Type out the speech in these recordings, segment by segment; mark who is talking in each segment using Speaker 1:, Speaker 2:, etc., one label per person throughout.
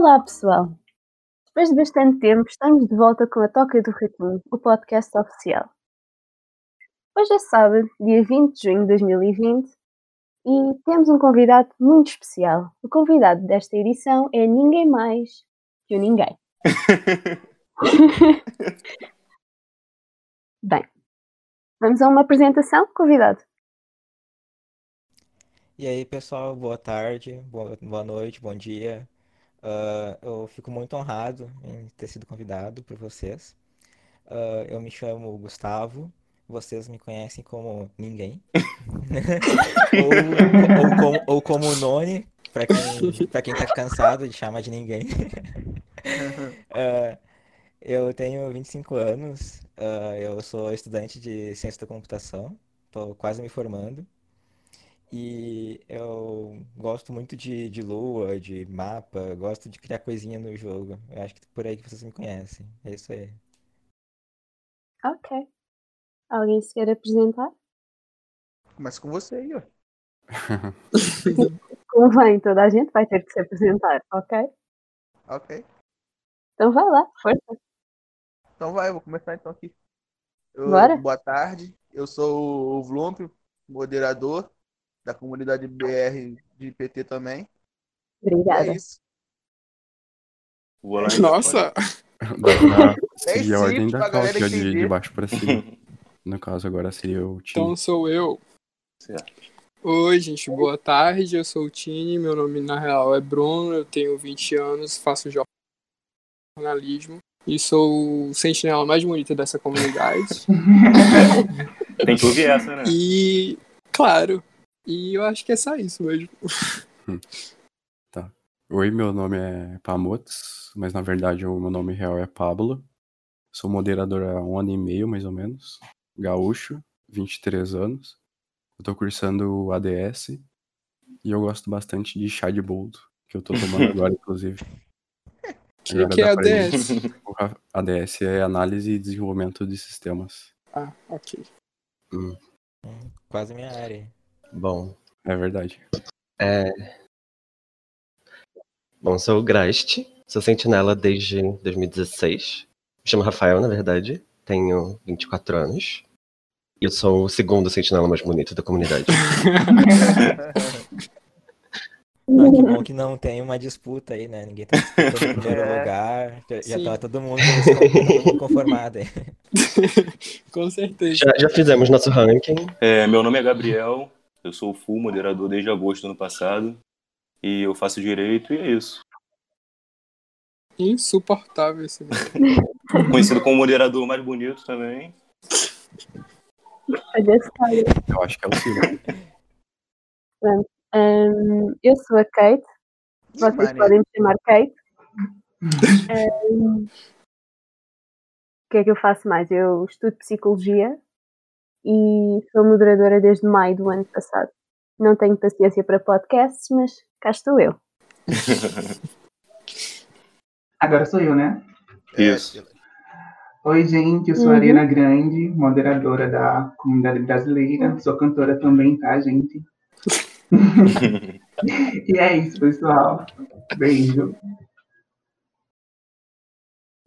Speaker 1: Olá, pessoal! Depois de bastante tempo, estamos de volta com a Toca do Ratinho, o podcast oficial. Hoje é sábado, dia 20 de junho de 2020, e temos um convidado muito especial. O convidado desta edição é ninguém mais que o ninguém. Bem, vamos a uma apresentação, convidado.
Speaker 2: E aí, pessoal, boa tarde, boa, boa noite, bom dia. Uh, eu fico muito honrado em ter sido convidado por vocês. Uh, eu me chamo Gustavo, vocês me conhecem como ninguém. ou, ou, como, ou como Noni, para quem, pra quem tá cansado de chamar de ninguém. uh, eu tenho 25 anos, eu sou estudante de ciência da computação, estou quase me formando. E eu gosto muito de, de lua, de mapa, gosto de criar coisinha no jogo. Eu acho que por aí que vocês me conhecem. É isso aí.
Speaker 1: Ok. Alguém se quer apresentar?
Speaker 3: Começa com você aí, ó.
Speaker 1: Convém, toda a gente vai ter que se apresentar, ok?
Speaker 3: Ok.
Speaker 1: Então vai lá, força.
Speaker 3: Então vai, eu vou começar então aqui. Eu,
Speaker 1: Bora.
Speaker 3: Boa tarde, eu sou o Vlump, moderador da comunidade BR de PT também.
Speaker 1: Obrigada.
Speaker 3: é isso.
Speaker 4: Nossa,
Speaker 5: pra
Speaker 3: É
Speaker 5: a ordem da calça de, de baixo pra cima. No caso, agora seria o time.
Speaker 4: então sou eu.
Speaker 5: Certo.
Speaker 4: Oi, gente, boa tarde. Eu sou o Tini. Meu nome na real é Bruno. Eu tenho 20 anos, faço jornalismo e sou o sentinela mais bonita dessa comunidade.
Speaker 5: Tem que ouvir essa, né?
Speaker 4: e, claro, e eu acho que é só isso mesmo.
Speaker 5: Oi, meu nome é Pamotes, mas na verdade o meu nome real é Pablo. Sou moderador há um ano e meio, mais ou menos. Gaúcho, 23 anos. Eu tô cursando o ADS e eu gosto bastante de chá de boldo, que eu tô tomando agora, inclusive.
Speaker 4: O que, que é
Speaker 5: dá
Speaker 4: a
Speaker 5: pra ir.
Speaker 4: DS?
Speaker 5: O ADS é Análise e Desenvolvimento de Sistemas.
Speaker 4: Ah, ok.
Speaker 5: Hum,
Speaker 2: Quase minha área.
Speaker 6: Bom,
Speaker 5: é verdade.
Speaker 6: é... Bom, sou o Grast, sou sentinela desde 2016. Me chamo Rafael, na verdade. Tenho 24 anos. E eu sou o segundo sentinela mais bonito da comunidade.
Speaker 2: Ah, que bom que não tem uma disputa aí, né? Ninguém tá disputando o primeiro
Speaker 3: É.
Speaker 2: lugar. Já, já tá todo mundo, todo mundo conformado aí.
Speaker 4: Com certeza.
Speaker 6: já, já fizemos nosso ranking.
Speaker 5: É, meu nome é Gabriel, eu sou o full moderador desde agosto do ano passado. E eu faço direito e é isso.
Speaker 4: Insuportável esse.
Speaker 5: Conhecido como moderador mais bonito também.
Speaker 1: Cara.
Speaker 5: Eu acho que é o Silvio.
Speaker 1: Hum, eu sou a Kate, vocês
Speaker 3: Maneiro.
Speaker 1: podem me chamar Kate. O que é que eu faço mais? Eu estudo psicologia e sou moderadora desde maio do ano passado. Não tenho paciência para podcasts, mas cá estou eu.
Speaker 7: Agora sou eu, né?
Speaker 5: Isso.
Speaker 7: Oi, gente, eu sou a
Speaker 1: Uhum.
Speaker 7: Ariana Grande, moderadora da comunidade brasileira. Sou cantora também, tá, gente? e é isso, pessoal. Beijo.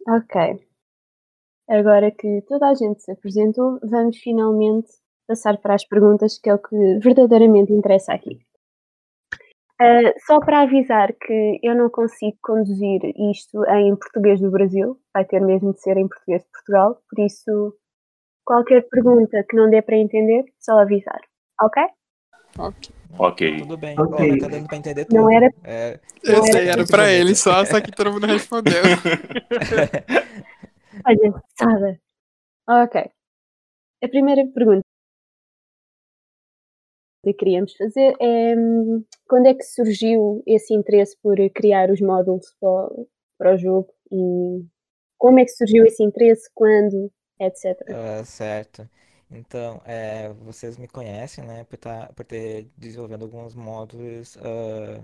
Speaker 1: Ok. Agora que toda a gente se apresentou, vamos finalmente passar para as perguntas, que é o que verdadeiramente interessa aqui. Ah, só para avisar que eu não consigo conduzir isto em português do Brasil, vai ter mesmo de ser em português de Portugal, por isso qualquer pergunta que não dê para entender, só avisar. Ok?
Speaker 4: ok.
Speaker 5: ok.
Speaker 2: Tudo bem.
Speaker 7: Ok.
Speaker 2: Bom, tá dando pra entender tudo.
Speaker 1: Não era-
Speaker 2: É,
Speaker 4: Eu
Speaker 1: Não
Speaker 4: sei,
Speaker 1: era
Speaker 4: era pra ele só, só que todo mundo respondeu.
Speaker 1: Olha, pesada. Ok. A primeira pergunta que queríamos fazer é hum, quando é que surgiu esse interesse por criar os módulos para o, para o jogo e como é que surgiu esse interesse, quando, etc.
Speaker 2: Ah, certo. Então, é, vocês me conhecem, né, por, tá, por ter desenvolvendo alguns módulos ah,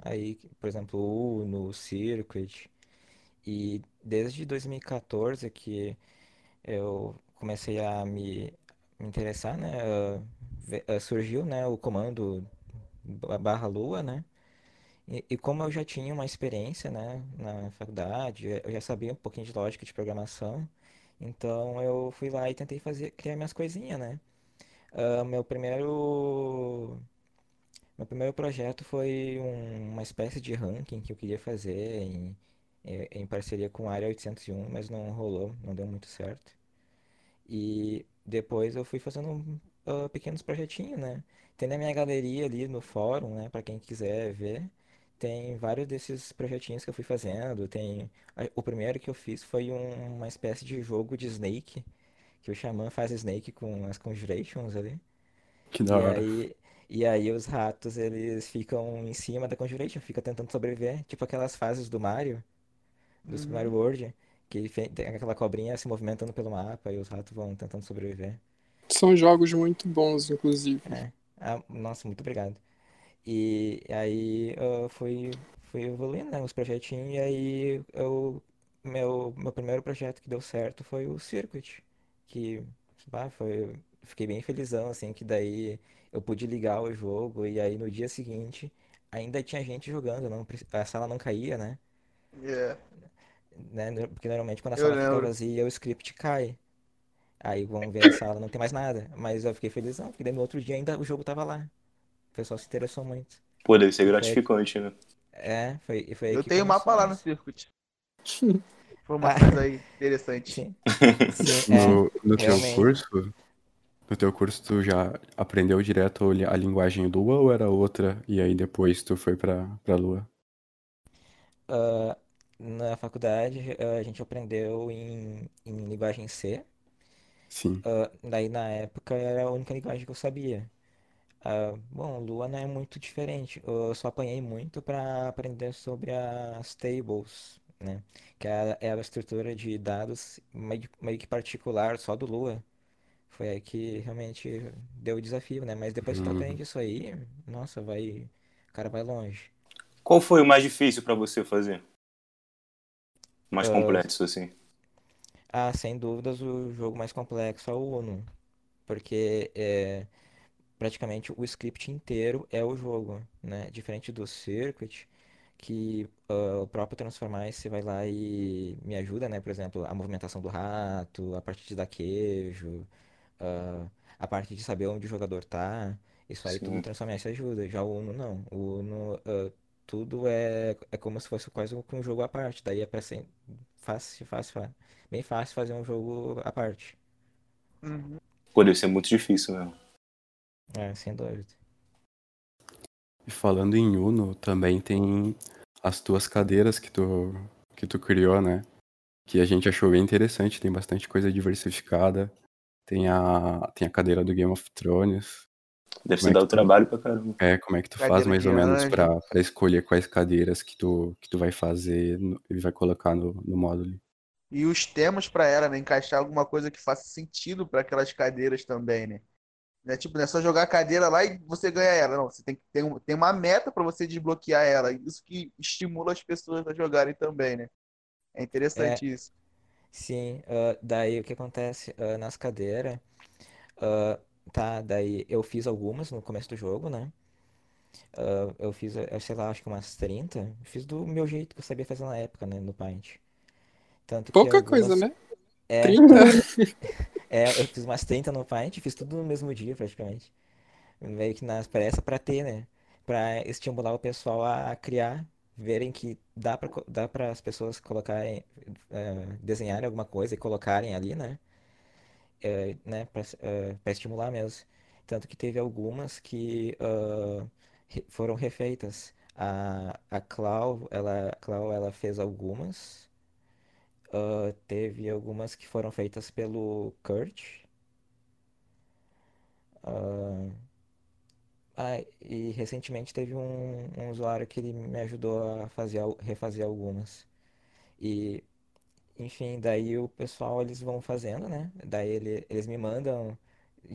Speaker 2: aí, por exemplo, o Uno, Circuit. E desde 2014 que eu comecei a me, me interessar, né, surgiu, né, o comando ba- barra Lua, né? E, e como eu já tinha uma experiência, né, na faculdade, eu já sabia um pouquinho de lógica de programação, então eu fui lá e tentei fazer, criar minhas coisinhas, né? Ah, meu primeiro, meu primeiro projeto foi um- uma espécie de ranking que eu queria fazer em, em, em parceria com a Área 801, mas não rolou, não deu muito certo. E depois eu fui fazendo ah, pequenos projetinhos, né? Tem na minha galeria ali no fórum, né? Para quem quiser ver. Tem vários desses projetinhos que eu fui fazendo. Tem o primeiro que eu fiz foi um- uma espécie de jogo de Snake, que o Xamã faz Snake com as Conjurations ali.
Speaker 5: Que da
Speaker 2: E
Speaker 5: hora.
Speaker 2: aí, e aí os ratos eles ficam em cima da Conjuration, ficam tentando sobreviver, tipo aquelas fases do Mario do Super Mario
Speaker 3: Uhum.
Speaker 2: World, que tem aquela cobrinha se movimentando pelo mapa e os ratos vão tentando sobreviver.
Speaker 4: São jogos muito bons, inclusive.
Speaker 2: É. Ah, nossa, muito obrigado. E aí eu fui, fui evoluindo, né, os projetinhos, e aí eu, meu, meu primeiro projeto que deu certo foi o Circuit, que bah, foi, fiquei bem felizão, assim, que daí eu pude ligar o jogo, e aí no dia seguinte ainda tinha gente jogando, não, a sala não caía, né?
Speaker 3: É,
Speaker 2: né? no- Porque normalmente quando a sala fica vazia, o script cai. Aí vão ver a sala, não tem mais nada. Mas eu fiquei felizão, porque daí no outro dia ainda o jogo tava lá. O pessoal se interessou muito.
Speaker 8: Pô, deve ser
Speaker 2: foi aí,
Speaker 8: gratificante, né?
Speaker 2: é, foi, foi aí
Speaker 3: Eu tenho mapa
Speaker 2: começou
Speaker 3: lá no
Speaker 2: isso.
Speaker 3: Circuit.
Speaker 2: Ah,
Speaker 3: Informações aí interessantes.
Speaker 2: sim, sim, é,
Speaker 5: No, no teu curso, no teu curso tu já aprendeu direto a li- a linguagem Lua ou era outra e aí depois tu foi pra, pra Lua?
Speaker 2: Ah, na faculdade ah, a gente aprendeu em, em linguagem C.
Speaker 5: Sim.
Speaker 2: Ah, daí na época era a única linguagem que eu sabia. Ah, bom, Lua não é muito diferente. Eu só apanhei muito para aprender sobre as tables, né? Que é a, é a estrutura de dados meio, meio que particular só do Lua. Foi aí que realmente deu o desafio, né? Mas depois que tu
Speaker 5: Uhum.
Speaker 2: aprende isso aí, nossa, vai, o cara vai longe.
Speaker 8: Qual foi o mais difícil pra você fazer? Mais
Speaker 2: Ah,
Speaker 8: complexo, assim.
Speaker 2: ah, sem dúvidas o jogo mais complexo é o Uno, porque é, praticamente o script inteiro é o jogo, né? Diferente do Circuit, que ah, o próprio Transformice você vai lá e me ajuda, né? Por exemplo, a movimentação do rato, a parte de dar queijo, ah, a parte de saber onde o jogador tá. Isso aí tudo
Speaker 8: Sim.
Speaker 2: Transformice ajuda. Já o Uno não. O Uno, ah, tudo é, é como se fosse quase um jogo à parte. Daí é pra ser fácil, fácil, fácil. Bem fácil fazer um jogo à parte.
Speaker 3: Uhum.
Speaker 8: Pô, deve ser muito difícil mesmo.
Speaker 2: É, sem dúvida.
Speaker 5: E falando em Uno, também tem as tuas cadeiras que tu, que tu criou, né? Que a gente achou bem interessante, tem bastante coisa diversificada. Tem a, tem a cadeira do Game of Thrones.
Speaker 8: Deve
Speaker 5: Como
Speaker 8: ser
Speaker 5: é
Speaker 8: dar o
Speaker 5: tu,
Speaker 8: trabalho pra caramba.
Speaker 5: é, como é que tu faz
Speaker 3: Cadeira
Speaker 5: mais
Speaker 3: de
Speaker 5: ou menos
Speaker 3: anjo.
Speaker 5: pra, pra escolher quais cadeiras que tu, que tu vai fazer e vai colocar no, no módulo?
Speaker 3: E os temas pra ela, né? Encaixar alguma coisa que faça sentido pra aquelas cadeiras também, né? Não é tipo, não é só jogar a cadeira lá e você ganha ela. Não, você tem que ter um, tem uma meta pra você desbloquear ela. Isso que estimula as pessoas a jogarem também, né? É
Speaker 2: É,
Speaker 3: interessante isso.
Speaker 2: sim. ah, daí o que acontece ah, nas cadeiras? ah, tá, daí eu fiz algumas no começo do jogo, né? Ah, eu fiz, eu sei lá, acho que umas 30. Fiz do meu jeito que eu sabia fazer na época, né? No Paint. Tanto que
Speaker 4: Pouca coisa,
Speaker 2: algumas.
Speaker 4: né?
Speaker 2: É,
Speaker 4: 30?
Speaker 2: é, eu fiz umas 30 no Paint, fiz tudo no mesmo dia praticamente. Meio que nas pressa pra ter, né? Pra estimular o pessoal a criar, verem que dá pra, co- dá para as pessoas colocarem, eh, desenharem alguma coisa e colocarem ali, né? Eh, né? Eh, pra estimular mesmo. Tanto que teve algumas que re- foram refeitas. A, a Clau, ela, a Clau, ela fez algumas. Ah, teve algumas que foram feitas pelo Kurt. Ah, ah, e recentemente teve um, um usuário que ele me ajudou a fazer, refazer algumas. E, enfim, daí o pessoal eles vão fazendo, né? Daí ele- eles me mandam.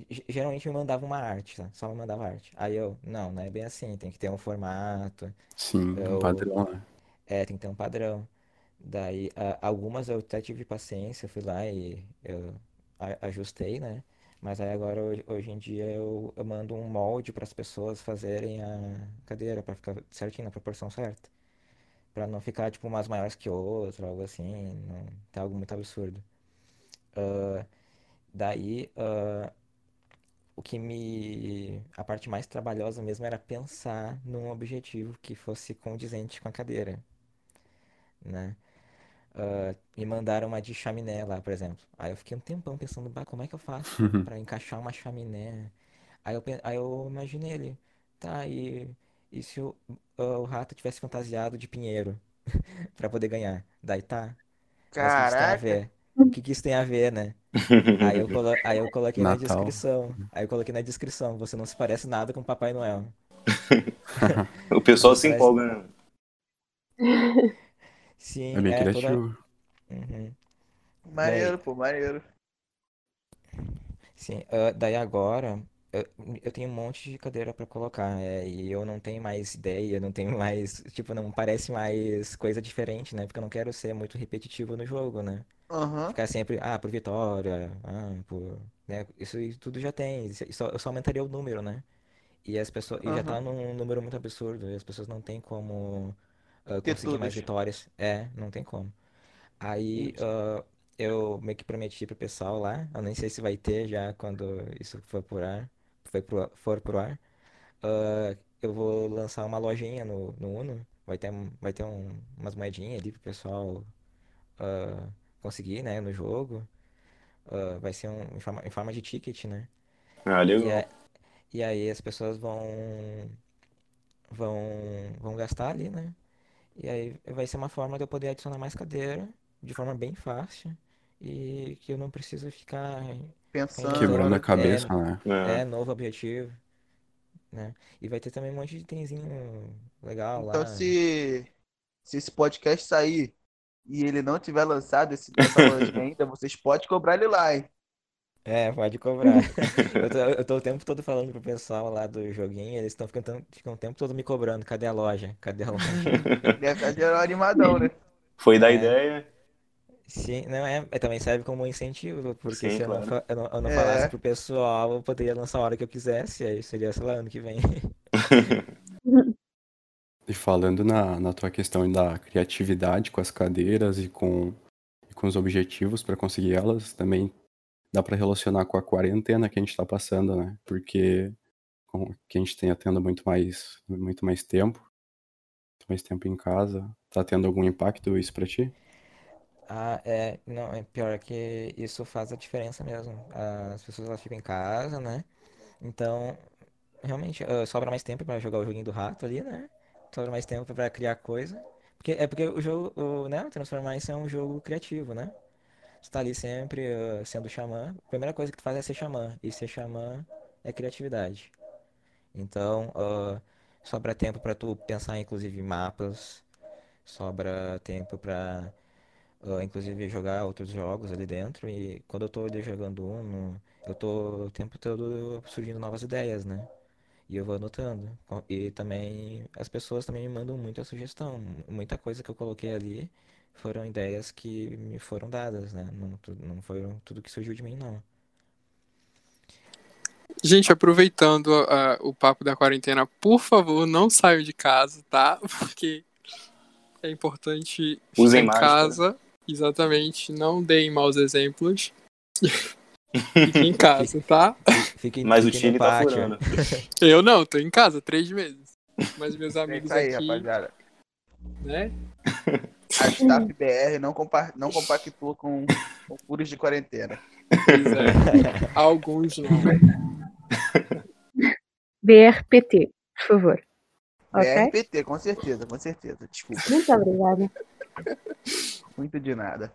Speaker 2: ge- Geralmente me mandavam uma arte, tá? Só me mandava arte. Aí eu, não, não é bem assim, tem que ter um formato.
Speaker 5: Sim, um
Speaker 2: Eu,
Speaker 5: padrão, né?
Speaker 2: é, tem que ter um padrão. Daí, a- algumas eu até tive paciência, fui lá e eu a- ajustei, né? Mas aí agora, hoje, hoje em dia, eu, eu mando um molde para as pessoas fazerem a cadeira, para ficar certinho, na proporção certa. Pra não ficar, tipo, umas maiores que outras, algo assim, não ter algo muito absurdo. Ah, daí, ah, o que me... A parte mais trabalhosa mesmo era pensar num objetivo que fosse condizente com a cadeira, né? ah, me mandaram uma de chaminé lá, por exemplo. Aí eu fiquei um tempão pensando, bah, como é que eu faço pra encaixar uma chaminé? Aí eu, aí eu imaginei ele, tá, e, e se o, o rato tivesse fantasiado de pinheiro pra poder ganhar? Daí tá, mas o que que isso tem a
Speaker 3: Caraca.
Speaker 2: ver? O que que isso tem a ver, né? Aí eu, colo... aí eu coloquei na
Speaker 5: Natal.
Speaker 2: descrição, aí eu coloquei na descrição, você não se parece nada com Papai Noel.
Speaker 8: O pessoal se empolga, né?
Speaker 2: Sim,
Speaker 5: É bem
Speaker 2: é toda...
Speaker 5: criativo.
Speaker 2: Uhum. Daí,
Speaker 3: Maneiro, pô, maneiro.
Speaker 2: Sim, ah, daí agora eu, eu tenho um monte de cadeira pra colocar, é, e eu não tenho mais ideia, não tenho mais, tipo, não parece mais coisa diferente, né? Porque eu não quero ser muito repetitivo no jogo, né?
Speaker 3: Aham.
Speaker 2: Ficar sempre, ah, por vitória, ah, por, né? Isso, aí tudo já tem, isso, isso- eu só aumentaria o número, né? E as pessoas, e já tá
Speaker 3: Aham.
Speaker 2: num número muito absurdo, e as pessoas não têm como ah,
Speaker 3: Ter
Speaker 2: conseguir mais
Speaker 3: todas.
Speaker 2: vitórias. É, não tem como. Aí ah, eu meio que prometi pro pessoal lá, eu nem sei se vai ter já quando isso for por ar, foi pro, for pro ar. ah, eu vou lançar uma lojinha no, no Uno, vai ter, vai ter um- umas moedinhas ali pro pessoal ah, conseguir, né, no jogo. Ah, vai ser um, em forma, em forma de ticket, né?
Speaker 8: Ah,
Speaker 2: E, a- e aí as pessoas vão, vão, vão gastar ali, né? E aí vai ser uma forma de eu poder adicionar mais cadeira de forma bem fácil e que eu não preciso ficar
Speaker 3: Pensando,
Speaker 5: Quebrando a cabeça,
Speaker 2: é,
Speaker 5: né?
Speaker 8: É.
Speaker 2: é novo objetivo, né? E vai ter também um monte de itemzinho legal
Speaker 3: Então,
Speaker 2: lá.
Speaker 3: se, se esse podcast sair e ele não tiver lançado esse, ainda, vocês podem cobrar ele lá, hein?
Speaker 2: É, pode cobrar. Eu tô, eu tô o tempo todo falando pro pessoal lá do joguinho, eles estão ficando, ficam o tempo todo me cobrando. Cadê a loja? Cadê a loja?
Speaker 3: Deve estar gerando animadão, né?
Speaker 8: Foi da
Speaker 2: É.
Speaker 8: ideia.
Speaker 2: Sim, não é, é, também serve como incentivo, porque
Speaker 8: Sim,
Speaker 2: se eu não,
Speaker 8: claro.
Speaker 2: eu não, eu não
Speaker 3: É.
Speaker 2: falasse pro pessoal, eu poderia lançar a hora que eu quisesse, aí seria, sei lá, ano que vem.
Speaker 5: E falando na, na tua questão da criatividade com as cadeiras e com, e com os objetivos para conseguir elas, também dá para relacionar com a quarentena que a gente está passando, né? Porque com, que a gente tenha tendo muito mais, muito mais tempo, muito mais tempo em casa, tá tendo algum impacto isso para ti?
Speaker 2: Ah, é, não, é pior que isso faz a diferença mesmo. As pessoas elas ficam em casa, né? Então, realmente, ah, sobra mais tempo pra jogar o joguinho do rato ali, né? Sobra mais tempo pra criar coisa. Porque, é porque o jogo, o, né? Transformar isso é um jogo criativo, né? Você tá ali sempre ah, sendo xamã. A primeira coisa que tu faz é ser xamã. E ser xamã é criatividade. Então, ah, sobra tempo pra tu pensar, inclusive, em mapas. Sobra tempo pra, ah, inclusive, jogar outros jogos ali dentro. E quando eu tô ali jogando Uno, eu tô o tempo todo surgindo novas ideias, né? E eu vou anotando. E também as pessoas também me mandam muita sugestão. Muita coisa que eu coloquei ali foram ideias que me foram dadas, né? Não, não foram tudo que surgiu de mim, não.
Speaker 4: Gente, aproveitando ah, o papo da quarentena, por favor, não saiam de casa, tá? Porque é importante ficar
Speaker 8: Usem
Speaker 4: em
Speaker 8: máscara.
Speaker 4: casa. Exatamente. Não deem maus exemplos. Fiquem em casa, tá?
Speaker 2: Fique,
Speaker 8: Mas o
Speaker 2: fique
Speaker 8: time tá furando.
Speaker 4: Eu não, tô em casa três meses. Mas meus
Speaker 3: É
Speaker 4: amigos
Speaker 3: isso aí,
Speaker 4: aqui,
Speaker 3: rapaziada.
Speaker 4: né?
Speaker 3: A Staff BR não, compa não compactua com, com furos de quarentena.
Speaker 4: Pois é. Alguns não.
Speaker 1: BRPT, por favor. Ok?
Speaker 3: BRPT, com certeza, com certeza. Desculpa,
Speaker 1: Muito obrigada
Speaker 3: muito de nada.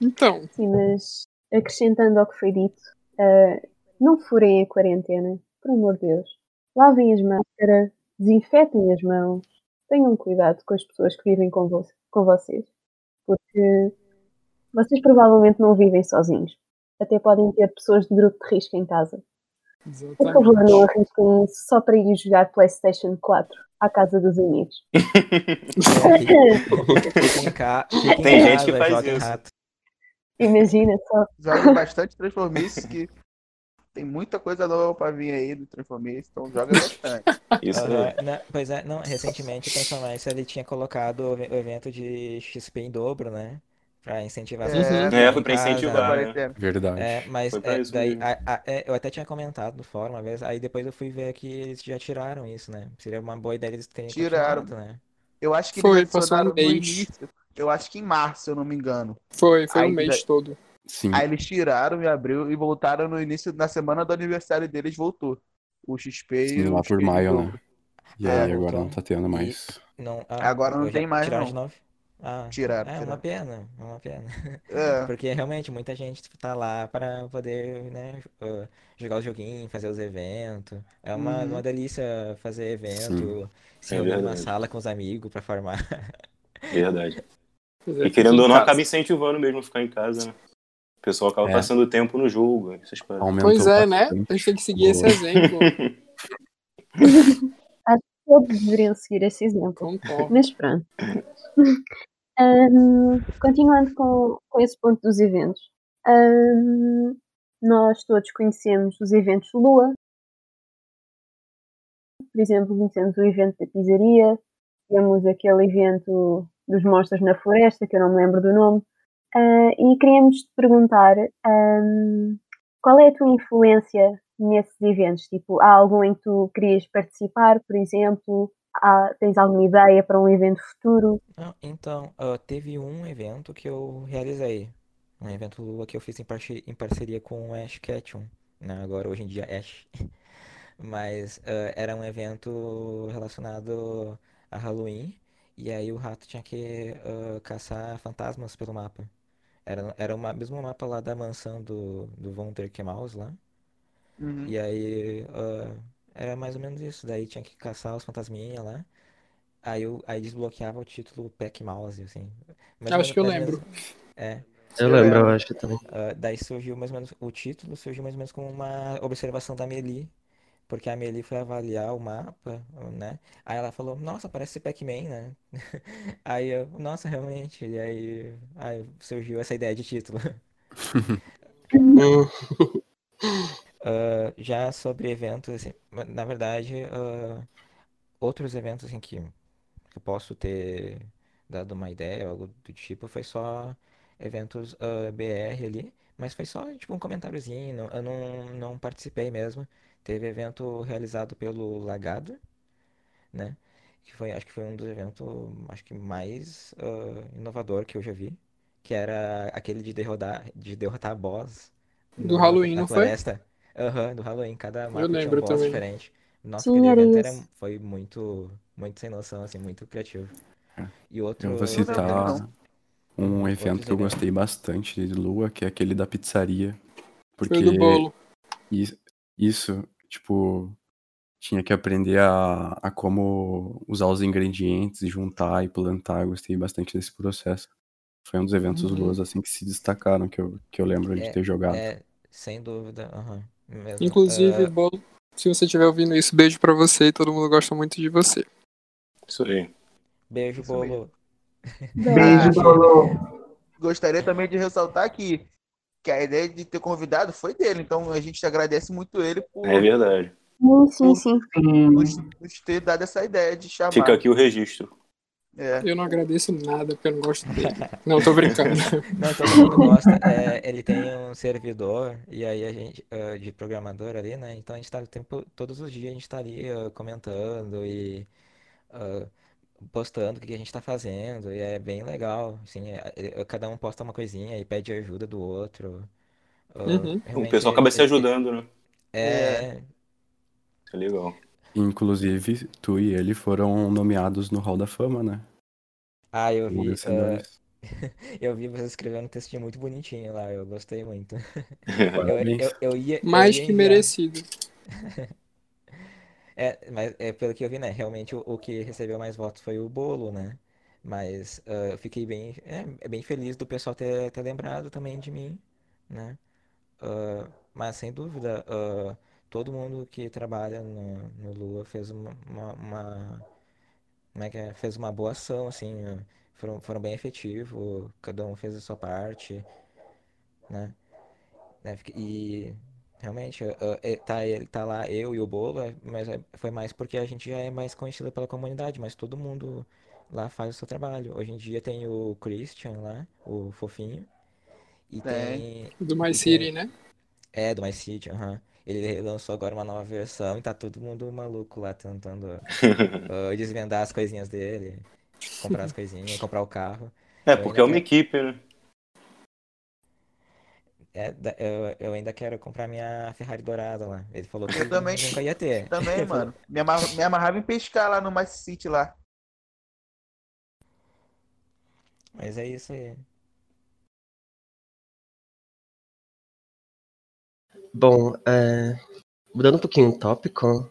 Speaker 4: Então.
Speaker 1: Sim, mas acrescentando ao que foi dito, uh, não furem a quarentena, por amor de Deus. Lavem as máscaras, desinfetem as mãos, tenham cuidado com as pessoas que vivem com, vo com vocês, porque vocês provavelmente não vivem sozinhos. Até podem ter pessoas de grupo de risco em casa. Exatamente. Por favor, não arrisquem só para ir jogar PlayStation 4 à casa dos amigos.
Speaker 2: Fiquem. Fiquem
Speaker 8: Tem
Speaker 2: em
Speaker 8: gente que faz isso.
Speaker 2: rato.
Speaker 1: Imagina só.
Speaker 3: Joga bastante Transformice, que tem muita coisa nova pra vir aí do Transformice, então joga bastante.
Speaker 8: Isso aí.
Speaker 2: né, Pois é, não, recentemente o Transformice ele tinha colocado o evento de XP em dobro, né? Pra incentivar as
Speaker 3: É.
Speaker 2: pessoas a
Speaker 3: É,
Speaker 8: foi pra
Speaker 2: casa,
Speaker 8: incentivar,
Speaker 2: né?
Speaker 8: né?
Speaker 5: Verdade.
Speaker 2: É, mas é, daí, a- a- é, eu até tinha comentado no fórum uma vez, aí depois eu fui ver que eles já tiraram isso, né? Seria uma boa ideia eles terem
Speaker 3: Tiraram.
Speaker 2: né?
Speaker 3: Eu acho que
Speaker 4: Foi,
Speaker 3: eles
Speaker 4: passou um mês.
Speaker 3: início. Eu acho que em março, se eu não me engano.
Speaker 4: Foi, foi
Speaker 3: Aí
Speaker 4: um mês todo.
Speaker 5: Sim.
Speaker 3: Aí eles tiraram em abril e voltaram no início, na semana do aniversário deles, voltou. O XP
Speaker 5: Sim,
Speaker 3: e o
Speaker 5: lá
Speaker 3: XP
Speaker 5: por maio, né? E aí agora
Speaker 2: voltou.
Speaker 5: não tá tendo mais.
Speaker 2: Não, ah,
Speaker 3: Agora não tem mais,
Speaker 2: tiraram
Speaker 3: não.
Speaker 2: de novo? Ah,
Speaker 3: Tiraram,
Speaker 2: é uma
Speaker 3: tiraram.
Speaker 2: pena, é uma pena.
Speaker 3: É.
Speaker 2: Porque realmente muita gente tá lá para poder, né, uh, jogar os joguinhos, fazer os eventos. É uma,
Speaker 3: Uhum.
Speaker 2: uma delícia fazer evento, se
Speaker 8: É
Speaker 2: reunir numa
Speaker 8: verdade.
Speaker 2: sala com os amigos para.
Speaker 8: Verdade.
Speaker 4: Pois é,
Speaker 8: E querendo ou não,
Speaker 4: casa.
Speaker 8: acaba incentivando mesmo ficar em casa, né? O pessoal acaba
Speaker 5: É.
Speaker 8: passando tempo no jogo, essas coisas.
Speaker 5: Aumentou
Speaker 4: Pois é, né?
Speaker 5: bastante.
Speaker 4: A gente tem que seguir esse
Speaker 5: Boa.
Speaker 4: exemplo.
Speaker 1: Todos deveriam seguir esse exemplo.
Speaker 4: Concordo.
Speaker 1: Mas pronto. Ahm, continuando com, com esse ponto dos eventos. Ahm, nós todos conhecemos os eventos Lua. Por exemplo, conhecemos o evento da pizzaria. Temos aquele evento dos monstros na floresta, que eu não me lembro do nome. Ah, e queríamos te perguntar ahm, qual é a tua influência nesses eventos? Tipo, há algum em que tu querias participar, por exemplo? Há- tens alguma ideia para um evento futuro?
Speaker 2: Não, então, ah, teve um evento que eu realizei. Um evento Lua que eu fiz em, parche- em parceria com o Ash Ketchum, né? Agora, hoje em dia, Ash. Mas ah, era um evento relacionado a Halloween. E aí o rato tinha que ah, caçar fantasmas pelo mapa. Era, era o mesmo mapa lá da mansão do, do Von der Maus lá.
Speaker 3: Uhum.
Speaker 2: E aí ah, era mais ou menos isso. Daí tinha que caçar os fantasminha lá. Aí, eu, aí desbloqueava o título Pac Mouse, assim. Mais ou
Speaker 4: Acho que eu lembro.
Speaker 2: menos- é.
Speaker 6: Eu lembro, eu acho também.
Speaker 2: Ah, daí surgiu mais ou menos, o título surgiu mais ou menos como uma observação da Amelie, porque a Amelie foi avaliar o mapa, né? Aí ela falou, nossa, parece ser Pac-Man, né? Aí eu, nossa, realmente, e aí, aí surgiu essa ideia de título. Ah, já sobre eventos, assim, na verdade, ah, outros eventos assim que eu posso ter dado uma ideia, algo do tipo, foi só eventos ah, BR ali, mas foi só tipo um comentáriozinho, não- eu não, não participei mesmo. Teve evento realizado pelo Lagado, né? Que foi, acho que foi um dos eventos, acho que mais ah, inovador que eu já vi, que era aquele de derrotar, de derrotar boss
Speaker 4: Do
Speaker 2: no-
Speaker 4: Halloween,
Speaker 2: na
Speaker 4: não foi?
Speaker 2: Aham, do Halloween, cada mapa tinha um
Speaker 4: lembro
Speaker 2: boss
Speaker 4: também.
Speaker 2: diferente. Nossa,
Speaker 1: Sim,
Speaker 2: aquele
Speaker 1: era
Speaker 2: evento era,
Speaker 1: isso.
Speaker 2: foi muito, muito sem noção, assim, muito criativo.
Speaker 5: É.
Speaker 2: E outro
Speaker 5: Eu vou
Speaker 3: lembro,
Speaker 5: citar
Speaker 3: não.
Speaker 5: um
Speaker 2: Outros
Speaker 5: evento que eu
Speaker 2: eventos.
Speaker 5: gostei bastante de Lua, que é aquele da pizzaria.
Speaker 4: Foi
Speaker 5: Porque
Speaker 4: do bolo.
Speaker 5: is- isso, tipo, tinha que aprender a, a como usar os ingredientes, juntar e plantar. Eu gostei bastante desse processo. Foi um dos eventos
Speaker 4: Uhum.
Speaker 5: Luas, assim, que se destacaram, que eu, que eu lembro de
Speaker 2: É,
Speaker 5: ter jogado.
Speaker 2: É, sem dúvida, aham, mesmo.
Speaker 4: Inclusive,
Speaker 2: Ah,
Speaker 4: bolo. Se você estiver ouvindo isso, beijo pra você e todo mundo gosta muito de você.
Speaker 8: Isso aí.
Speaker 2: beijo,
Speaker 3: Isso
Speaker 2: bolo.
Speaker 7: Beijo, Bolo.
Speaker 3: Gostaria também de ressaltar que, que a ideia de ter convidado foi dele, então a gente agradece muito ele por
Speaker 8: É verdade.
Speaker 1: Sim, sim, sim.
Speaker 7: Sim.
Speaker 3: nos, nos ter dado essa ideia de chamar.
Speaker 8: Fica aqui o registro.
Speaker 3: É.
Speaker 4: Eu não agradeço nada porque eu não gosto dele. Não, tô brincando.
Speaker 2: Não, todo mundo gosta. É, ele tem um servidor e aí a gente ah, de programador ali, né? Então a gente tá o tempo, todos os dias a gente tá ali ah, comentando e ah, postando o que a gente tá fazendo e é bem legal. Assim, é- é- cada um posta uma coisinha e pede ajuda do outro.
Speaker 4: Uhum.
Speaker 8: O pessoal acaba se ajudando, né?
Speaker 2: É,
Speaker 8: é legal.
Speaker 5: Inclusive, tu e ele foram nomeados no Hall da Fama, né?
Speaker 2: ah, eu vi.
Speaker 5: vencedores.
Speaker 2: Eu vi você escrevendo um textinho muito bonitinho lá, eu gostei muito. Eu, eu, eu ia, eu
Speaker 4: Mais
Speaker 2: ia
Speaker 4: que merecido.
Speaker 2: É, mas é, pelo que eu vi, né? Realmente o, o que recebeu mais votos foi o bolo, né? Mas ah, eu fiquei bem, é, é bem feliz do pessoal ter, ter lembrado também de mim, né? Ah, mas sem dúvida, ah, todo mundo que trabalha no, no Lua fez uma, uma, uma- como é que é? Fez uma boa ação, assim, ah, foram, foram bem efetivos, cada um fez a sua parte, né? né? E realmente, uh, é- tá, ele tá lá, eu e o Bolo, é- mas é- foi mais porque a gente já é mais conhecido pela comunidade, mas todo mundo lá faz o seu trabalho. Hoje em dia tem o Christian lá, o fofinho, e
Speaker 3: Tem.
Speaker 2: tem.
Speaker 4: Do My City,
Speaker 2: tem.
Speaker 4: né?
Speaker 2: É, do My City, aham. Ele lançou agora uma nova versão e tá todo mundo maluco lá tentando uh, desvendar as coisinhas dele, comprar as coisinhas, comprar o carro.
Speaker 8: É,
Speaker 2: Eu
Speaker 8: porque é uma
Speaker 2: quero.
Speaker 8: equipe, né?
Speaker 2: É, eu, eu ainda quero comprar minha Ferrari dourada lá. Ele falou que
Speaker 3: Eu também.
Speaker 2: nunca ia ter.
Speaker 3: Também, mano. Me amarra- me amarrava em pescar lá no Mice City lá.
Speaker 2: mas é isso aí.
Speaker 6: Bom, é, mudando um pouquinho o tópico,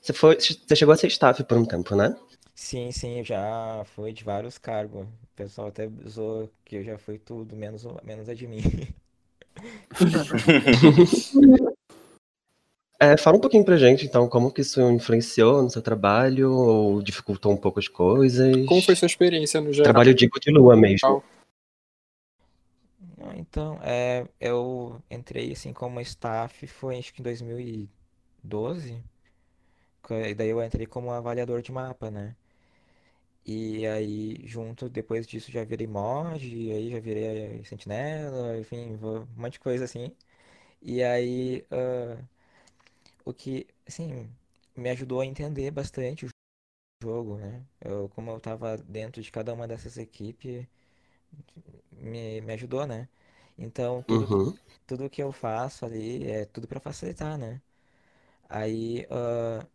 Speaker 6: você foi, você chegou a ser staff por um tempo, né?
Speaker 2: Sim, sim, eu já fui de vários cargos. O pessoal até zoou que eu já fui tudo, menos, menos a de mim.
Speaker 6: É, fala um pouquinho pra gente, então, como que isso influenciou no seu trabalho, ou dificultou um pouco as coisas?
Speaker 4: Como foi sua experiência no geral?
Speaker 6: Trabalho, digo, de lua mesmo.
Speaker 2: Ah, Então, é, eu entrei assim como staff, foi acho que em 2012. co- E daí eu entrei como avaliador de mapa, né? E aí, junto, depois disso, já virei mod, e aí já virei sentinela, enfim, um monte de coisa assim. E aí, ah, o que, assim, me ajudou a entender bastante o jogo, né? Eu, como eu tava dentro de cada uma dessas equipes, me, me ajudou, né? Então, tudo, que-
Speaker 6: Uhum.
Speaker 2: tudo que eu faço ali é tudo pra facilitar, né? Aí, ah,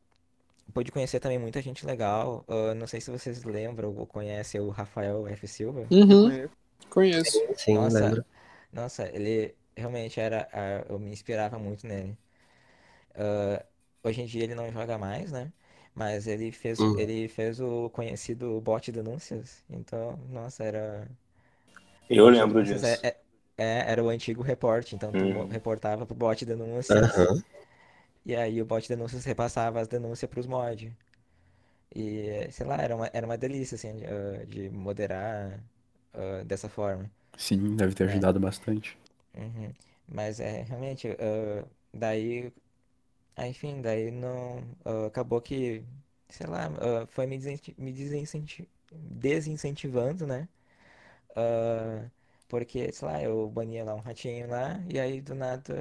Speaker 2: pude conhecer também muita gente legal. ah, não sei se vocês lembram ou conhecem o Rafael F. Silva.
Speaker 4: Uhum, conheço.
Speaker 6: Sim,
Speaker 2: Nossa,
Speaker 6: lembro.
Speaker 2: nossa, ele realmente era, ah, eu me inspirava muito nele. Ah, hoje em dia ele não joga mais, né? Mas ele fez,
Speaker 6: Hum.
Speaker 2: ele fez o conhecido bot denúncias. Então, nossa, era.
Speaker 8: Eu lembro
Speaker 2: é,
Speaker 8: disso.
Speaker 2: é- é- era o antigo report. Então, tu
Speaker 8: Hum.
Speaker 2: reportava pro bot denúncias.
Speaker 6: Aham.
Speaker 2: E aí o bot denúncias repassava as denúncias pros mod. E, sei lá, era uma, era uma delícia, assim, de, ah, de moderar ah, dessa forma,
Speaker 5: Sim, deve ter
Speaker 2: né?
Speaker 5: ajudado bastante.
Speaker 2: Uhum. Mas é realmente, ah, daí, enfim, daí não, ah, acabou que, sei lá, foi me me desincenti- desincentivando, né? Ah, porque, sei lá, eu bania lá um ratinho lá, e aí do nada,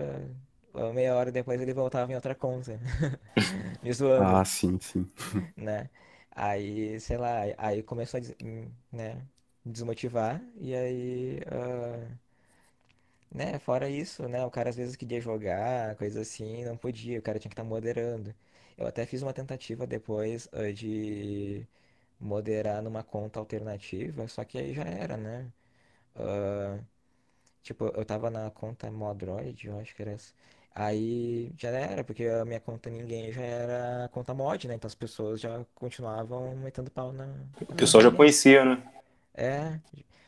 Speaker 2: ah, meia hora depois ele voltava em outra conta, me zoando.
Speaker 5: Ah, sim, sim.
Speaker 2: né? Aí, sei lá, aí começou a, des- hum, né, desmotivar e aí, ah, né, fora isso, né, o cara às vezes queria jogar, coisa assim, não podia, o cara tinha que estar moderando. Eu até fiz uma tentativa depois, ah, de moderar numa conta alternativa, só que aí já era, né? Ah, tipo, eu tava na conta Modroid, eu acho que era essa. Aí já era, porque a minha conta ninguém já era a conta mod, né? Então as pessoas já continuavam metendo pau na,
Speaker 8: O
Speaker 2: na
Speaker 8: pessoal já
Speaker 2: ninguém.
Speaker 8: conhecia, né?
Speaker 2: É,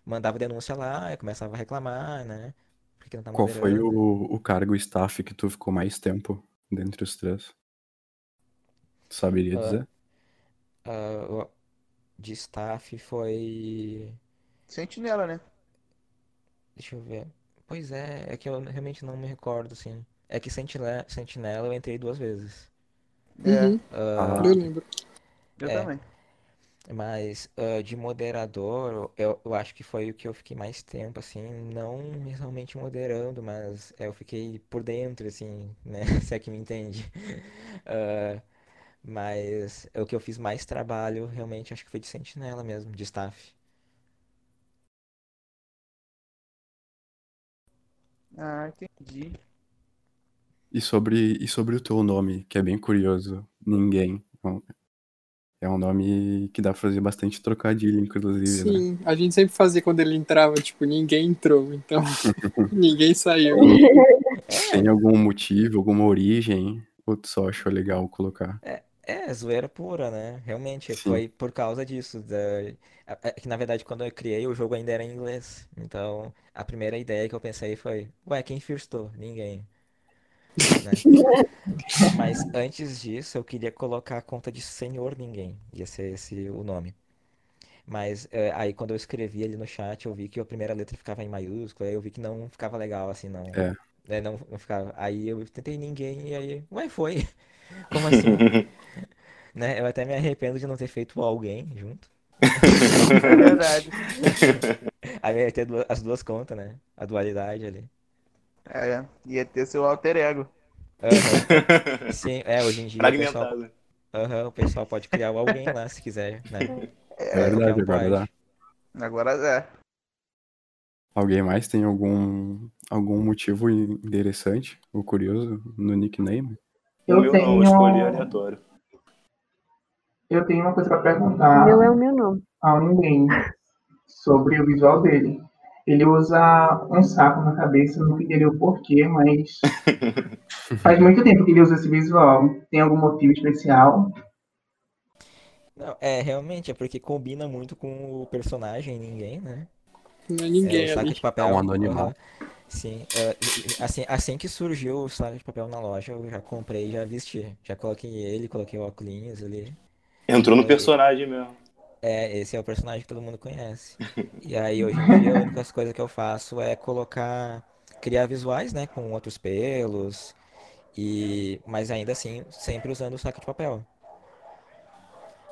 Speaker 2: mandava denúncia lá, aí começava a reclamar, né? Porque não tá
Speaker 5: Qual foi
Speaker 2: moderando.
Speaker 5: o, o cargo staff que tu ficou mais tempo dentre os três? Tu saberia
Speaker 2: Ah,
Speaker 5: dizer?
Speaker 2: ah, o- de staff foi.
Speaker 3: Sentinela, né?
Speaker 2: Deixa eu ver. Pois é, é que eu realmente não me recordo, assim. É que Sentinela, Sentinela eu entrei duas vezes.
Speaker 3: É,
Speaker 4: Uhum,
Speaker 2: Ah,
Speaker 5: Ah,
Speaker 4: eu lembro.
Speaker 3: eu
Speaker 2: é,
Speaker 3: também.
Speaker 2: mas ah, de moderador, eu, eu acho que foi o que eu fiquei mais tempo, assim, não realmente moderando, mas é, eu fiquei por dentro, assim, né? Se é que me entende. Ah, mas é o que eu fiz mais trabalho, realmente, acho que foi de sentinela mesmo, de staff.
Speaker 3: Ah, entendi.
Speaker 5: e sobre, e sobre o teu nome, que é bem curioso. Ninguém. É um nome que dá pra fazer bastante trocadilho, inclusive, né?
Speaker 4: Sim, a gente sempre fazia quando ele entrava, tipo, ninguém entrou, então ninguém saiu.
Speaker 5: Tem algum motivo, alguma origem? Ou tu só achou legal colocar?
Speaker 2: É, zoeira pura, né? Realmente,
Speaker 5: Sim.
Speaker 2: foi por causa disso. Da... é- é que na verdade, quando eu criei, o jogo ainda era em inglês. Então, a primeira ideia que eu pensei foi: Ué, quem firstou? Ninguém. Né? Mas antes disso, eu queria colocar a conta de Senhor Ninguém. Ia ser esse o nome. Mas é, aí, quando eu escrevi ali no chat, eu vi que a primeira letra ficava em maiúscula. Aí eu vi que não ficava legal, assim, não.
Speaker 5: É.
Speaker 2: É, não, não ficava. Aí eu tentei ninguém e aí, ué, foi. Como assim? Né? Eu até me arrependo de não ter feito alguém junto.
Speaker 3: É verdade.
Speaker 2: Aí ia ter as duas contas, né? A dualidade ali.
Speaker 3: É, ia ter seu alter ego.
Speaker 2: Aham. Sim, é, hoje em dia o pessoal, aham, o pessoal pode criar alguém lá se quiser, né?
Speaker 5: É
Speaker 3: É,
Speaker 5: verdade,
Speaker 2: um
Speaker 5: agora dá.
Speaker 3: agora é.
Speaker 5: Alguém mais tem algum, algum motivo interessante ou curioso no nickname?
Speaker 8: O
Speaker 7: Eu
Speaker 8: meu não, eu
Speaker 7: tenho-
Speaker 8: escolhi aleatório.
Speaker 7: Eu tenho uma coisa para
Speaker 1: O
Speaker 7: perguntar
Speaker 1: meu é o meu nome.
Speaker 7: ao ninguém sobre o visual dele. Ele usa um saco na cabeça, não entendi o porquê, mas faz muito tempo que ele usa esse visual. Tem algum motivo especial?
Speaker 2: Não, é, realmente, é porque combina muito com o personagem ninguém, né?
Speaker 4: Não é
Speaker 2: É,
Speaker 4: ninguém
Speaker 2: o saco
Speaker 4: ali.
Speaker 2: de papel.
Speaker 5: É um anonimal.
Speaker 2: aham. Sim, é, assim, assim que surgiu o saco de papel na loja, eu já comprei e já vesti. Já coloquei ele, coloquei o óculos ali.
Speaker 8: Entrou no personagem mesmo.
Speaker 2: É, esse é o personagem que todo mundo conhece. E aí, hoje em dia, a única coisa que eu faço é colocar, criar visuais, né, com outros pelos, e, mas ainda assim, sempre usando o saco de papel.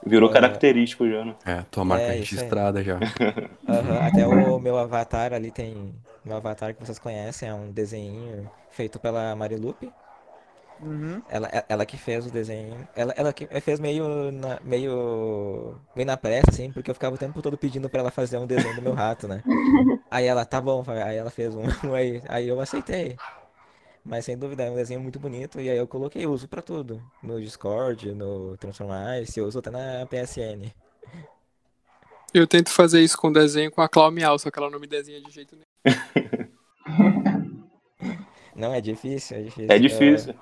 Speaker 8: Virou
Speaker 2: Ah.
Speaker 8: característico já, né?
Speaker 5: É, tua marca
Speaker 2: É,
Speaker 5: registrada já.
Speaker 2: Aham, Até o meu avatar ali tem, meu avatar que vocês conhecem, é um desenho feito pela Marilupe.
Speaker 3: Uhum.
Speaker 2: Ela, é- ela que fez o desenho. Ela, ela que fez meio na, meio, meio na pressa, assim, porque eu ficava o tempo todo pedindo pra ela fazer um desenho do meu rato, né? Aí ela, tá bom, aí ela fez um, aí, aí eu aceitei. Mas sem dúvida, é um desenho muito bonito, e aí eu coloquei, eu uso pra tudo. No Discord, no Transformice, eu uso até na PSN.
Speaker 4: Eu tento fazer isso com desenho com a Clau Miau, só que ela não me desenha de jeito nenhum.
Speaker 2: Não, é difícil, é difícil.
Speaker 8: É difícil.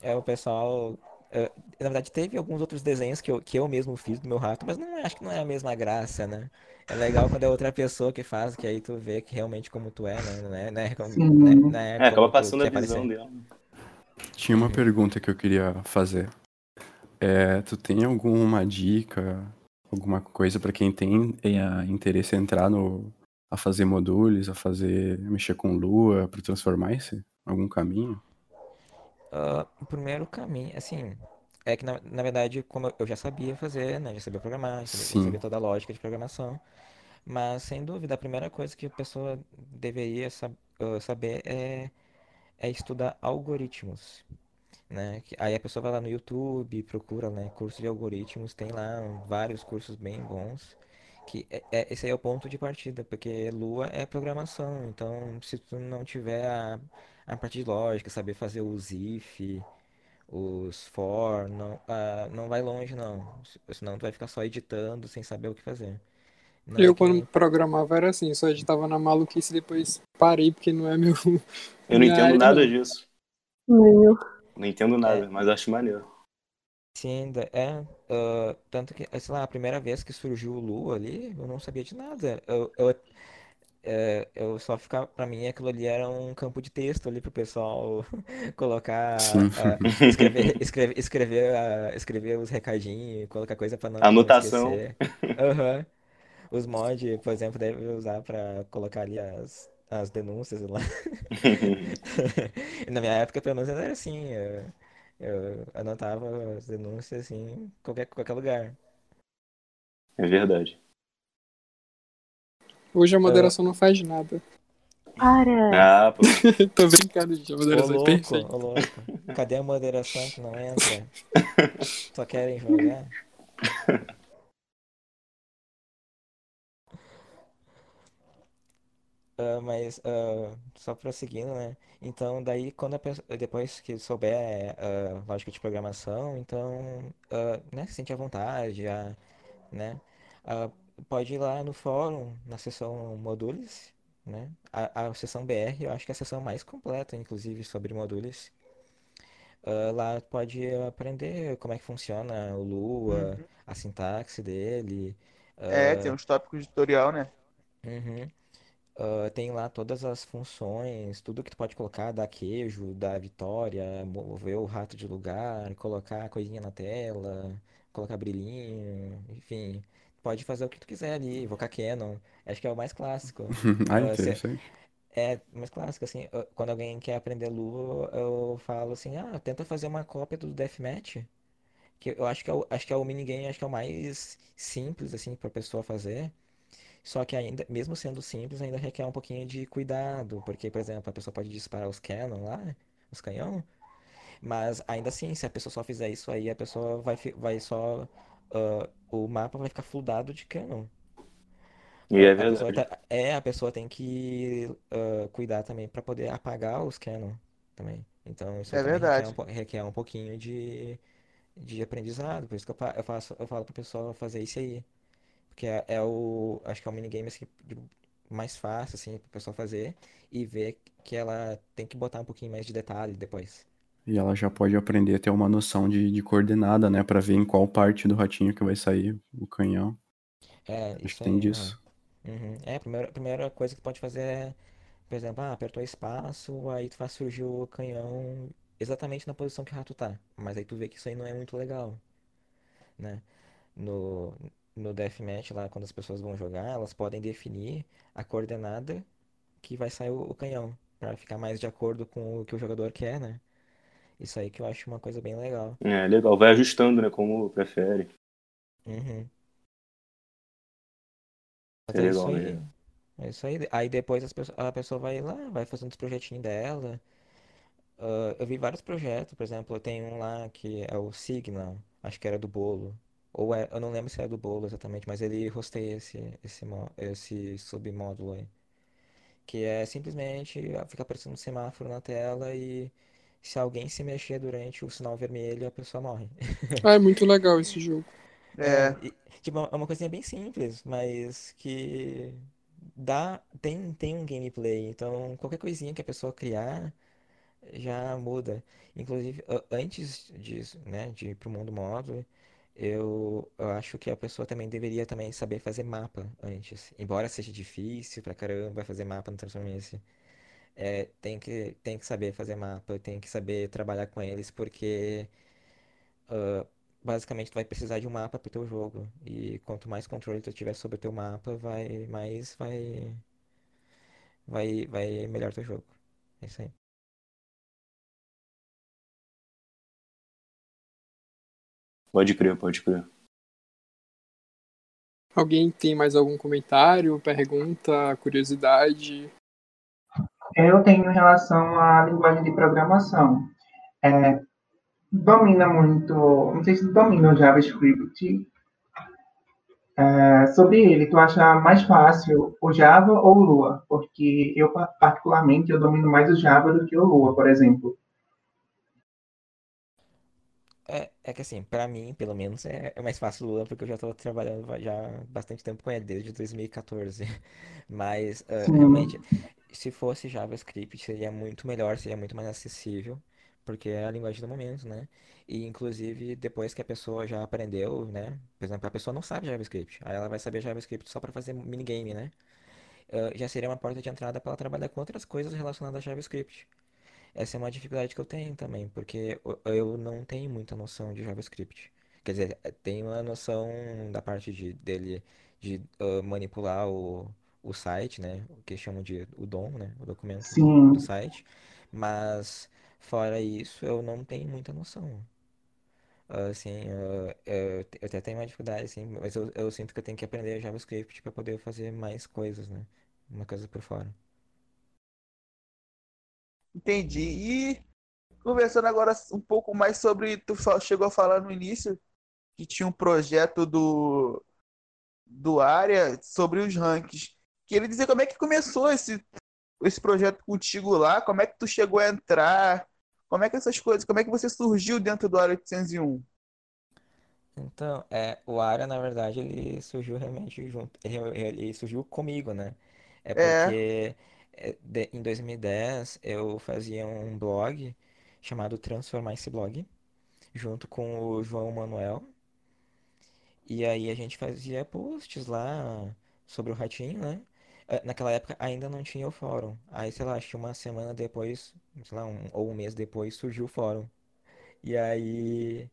Speaker 2: É, o pessoal. É, na verdade, teve alguns outros desenhos que eu, que eu mesmo fiz do meu rato, mas não, acho que não é a mesma graça, né? É legal quando é outra pessoa que faz, que aí tu vê que realmente como tu é, né? Não é, não é como,
Speaker 7: Sim.
Speaker 2: não é- é
Speaker 8: É, acaba
Speaker 2: tu
Speaker 8: passando a visão dela.
Speaker 5: Tinha uma pergunta que eu queria fazer. É, tu tem alguma dica, alguma coisa pra quem tem é, interesse em entrar no a fazer modules, a fazer mexer com lua para transformar esse algum caminho?
Speaker 2: O primeiro caminho, assim, é que na, na verdade, como eu- já sabia fazer, né? Já sabia programar, já sabia, sabia toda a lógica de programação. Mas, sem dúvida, a primeira coisa que a pessoa deveria sab- ah, saber é, é estudar algoritmos, né? Aí a pessoa vai lá no YouTube, procura, né, curso de algoritmos, tem lá vários cursos bem bons, que é, é- esse aí é o ponto de partida, porque Lua é programação, então se tu não tiver a, a parte de lógica, saber fazer os if, os for, não, ah, não vai longe não, Se- senão tu vai ficar só editando sem saber o que fazer. Não é
Speaker 4: Eu,
Speaker 2: que
Speaker 4: quando
Speaker 2: nem-
Speaker 4: programava, era assim, só editava na maluquice e depois parei, porque não é meu.
Speaker 8: Eu não entendo
Speaker 4: área,
Speaker 8: nada
Speaker 4: não.
Speaker 8: disso.
Speaker 1: Nem eu.
Speaker 8: Não entendo nada, mas acho maneiro.
Speaker 2: Sim, da- é. ah, tanto que, sei lá, a primeira vez que surgiu o Lu ali, eu não sabia de nada. Eu, eu, é, eu só ficava, pra mim, aquilo ali era um campo de texto ali pro pessoal colocar, ah, escrever, escrever, escrever, ah, escrever os recadinhos, colocar coisa pra não, não
Speaker 8: Anotação.
Speaker 2: esquecer. Aham. Os mods, por exemplo, deve usar pra colocar ali as, as denúncias lá. Na minha época, pelo menos, era assim. Eu, eu anotava as denúncias assim, em qualquer, qualquer lugar.
Speaker 8: É verdade.
Speaker 4: Hoje a moderação não faz nada.
Speaker 1: Para!
Speaker 8: Ah, pô.
Speaker 4: Tô brincando, gente. A
Speaker 2: Ô
Speaker 4: moderação é
Speaker 2: louco,
Speaker 4: perfeita.
Speaker 2: ô louco. Cadê a moderação que não entra? Só querem jogar? Ah, mas uh, só prosseguindo, né? Então, daí, quando a pessoa, depois que souber uh, lógica de programação, então, uh, né, se sente à vontade, já, né? Pode ir lá no fórum, na seção modules, né? A, a seção BR, eu acho que é a seção mais completa, inclusive, sobre modules. Uh, lá pode aprender como é que funciona o Lua,
Speaker 3: Uhum.
Speaker 2: a sintaxe dele.
Speaker 3: É, tem
Speaker 2: Uh,
Speaker 3: uns tópicos de tutorial, né?
Speaker 2: uhum. Uh, tem lá todas as funções, tudo que tu pode colocar, dar queijo, dar vitória, mover o rato de lugar, colocar coisinha na tela, colocar brilhinho, enfim. Pode fazer o que tu quiser ali, invocar Canon. Acho que é o mais clássico.
Speaker 5: Ah,
Speaker 2: Uh, se-
Speaker 5: interessante.
Speaker 2: é mais clássico, assim, uh, quando alguém quer aprender Lua, eu falo assim, ah, tenta fazer uma cópia do Deathmatch, que eu acho que é o, acho que é o minigame, acho que é o mais simples, assim, pra pessoa fazer. Só que ainda, mesmo sendo simples, ainda requer um pouquinho de cuidado, porque, por exemplo, a pessoa pode disparar os cannon lá, os canhão, mas ainda assim, se a pessoa só fizer isso aí, a pessoa vai, vai só, ah, o mapa vai ficar floodado de cannon.
Speaker 8: E é
Speaker 2: a
Speaker 8: verdade.
Speaker 2: tá, é, a pessoa tem que ah, cuidar também para poder apagar os cannon também. Então, isso
Speaker 3: É
Speaker 2: também requer um,
Speaker 3: verdade.
Speaker 2: requer um pouquinho de, de aprendizado, por isso que eu, eu faço, eu falo pro pessoal fazer isso aí. Porque é, é o. Acho que é o minigame assim, de- mais fácil, assim, pro pessoal fazer e ver que ela tem que botar um pouquinho mais de detalhe depois.
Speaker 5: E ela já pode aprender a ter uma noção de, de coordenada, né? Pra ver em qual parte do ratinho que vai sair o canhão.
Speaker 2: É,
Speaker 5: Acho que tem
Speaker 2: aí,
Speaker 5: disso.
Speaker 2: Uhum. É, a primeira, a primeira coisa que pode fazer é, por exemplo, ah, apertou espaço, aí tu faz surgir o canhão exatamente na posição que o rato tá. Mas aí tu vê que isso aí não é muito legal, né? No, no deathmatch lá, quando as pessoas vão jogar, elas podem definir a coordenada que vai sair o, o canhão, pra ficar mais de acordo com o que o jogador quer, né? Isso aí que eu acho uma coisa bem legal.
Speaker 8: É legal, vai ajustando, né, como prefere.
Speaker 2: Uhum.
Speaker 8: É
Speaker 2: é
Speaker 8: legal
Speaker 2: isso aí.
Speaker 8: mesmo.
Speaker 2: É isso aí. Aí depois as pesso- a pessoa vai lá, vai fazendo os projetinhos dela. Ah, eu vi vários projetos, por exemplo, eu tenho um lá que é o Signal, acho que era do bolo. Ou é, eu não lembro se é do bolo exatamente, mas ele hosteia esse, esse, esse submódulo aí. Que é simplesmente fica aparecendo um semáforo na tela e se alguém se mexer durante o sinal vermelho, a pessoa morre.
Speaker 4: Ah, é muito legal esse jogo.
Speaker 2: É,
Speaker 3: É,
Speaker 2: tipo, é uma coisinha bem simples, mas que dá, tem, tem um gameplay. Então, qualquer coisinha que a pessoa criar já muda. Inclusive, antes disso, né, de ir pro mundo módulo, eu, eu acho que a pessoa também deveria também saber fazer mapa antes. Embora seja difícil pra caramba fazer mapa no Transformice, é, tem que, tem que saber fazer mapa, tem que saber trabalhar com eles, porque ah, basicamente tu vai precisar de um mapa pro teu jogo. E quanto mais controle tu tiver sobre o teu mapa, vai mais vai vai vai melhor teu jogo. É isso aí.
Speaker 8: Pode crer, pode crer.
Speaker 4: Alguém tem mais algum comentário, pergunta, curiosidade?
Speaker 7: Eu tenho em relação à linguagem de programação. É, domina muito, não sei se domina o JavaScript. É, sobre ele, tu acha mais fácil o Java ou o Lua? Porque eu, particularmente, eu domino mais o Java do que o Lua, por exemplo.
Speaker 2: É, é que assim, pra mim, pelo menos, é, é mais fácil o Lua, porque eu já tô trabalhando já há bastante tempo com ele, desde 2014. Mas,
Speaker 7: Sim,
Speaker 2: realmente, se fosse JavaScript, seria muito melhor, seria muito mais acessível, porque é a linguagem do momento, né? E, inclusive, depois que a pessoa já aprendeu, né? Por exemplo, a pessoa não sabe JavaScript, aí ela vai saber JavaScript só pra fazer minigame, né? Ah, já seria uma porta de entrada para ela trabalhar com outras coisas relacionadas a JavaScript. Essa é uma dificuldade que eu tenho também, porque eu não tenho muita noção de JavaScript. Quer dizer, eh, tenho a noção da parte de, dele de ah, manipular o, o site, né? O que chamam de o DOM, né? O documento do, do
Speaker 7: sim.
Speaker 2: site. Mas, fora isso, eu não tenho muita noção. Assim, ah, eu, eu até tenho uma dificuldade, assim, mas eu, eu sinto que eu tenho que aprender JavaScript para poder fazer mais coisas, né? Uma coisa por fora.
Speaker 3: entendi. E conversando agora um pouco mais sobre, tu fa- chegou a falar no início que tinha um projeto do do área sobre os rankings. Queria dizer como é que começou esse, esse projeto contigo lá, como é que tu chegou a entrar, como é que essas coisas, como é que você surgiu dentro do Área 801?
Speaker 2: Então, é, o Ara, na verdade, ele surgiu realmente junto, ele, ele surgiu comigo, né? É
Speaker 3: É,
Speaker 2: porque é, de- em 2010 eu fazia um blog chamado Transformar esse Blog, junto com o João Manuel, e aí a gente fazia posts lá sobre o Ratinho, né? Eh, Naquela época ainda não tinha o fórum. Aí, sei lá, acho que uma semana depois, sei lá, um, ou um mês depois surgiu o fórum. E aí.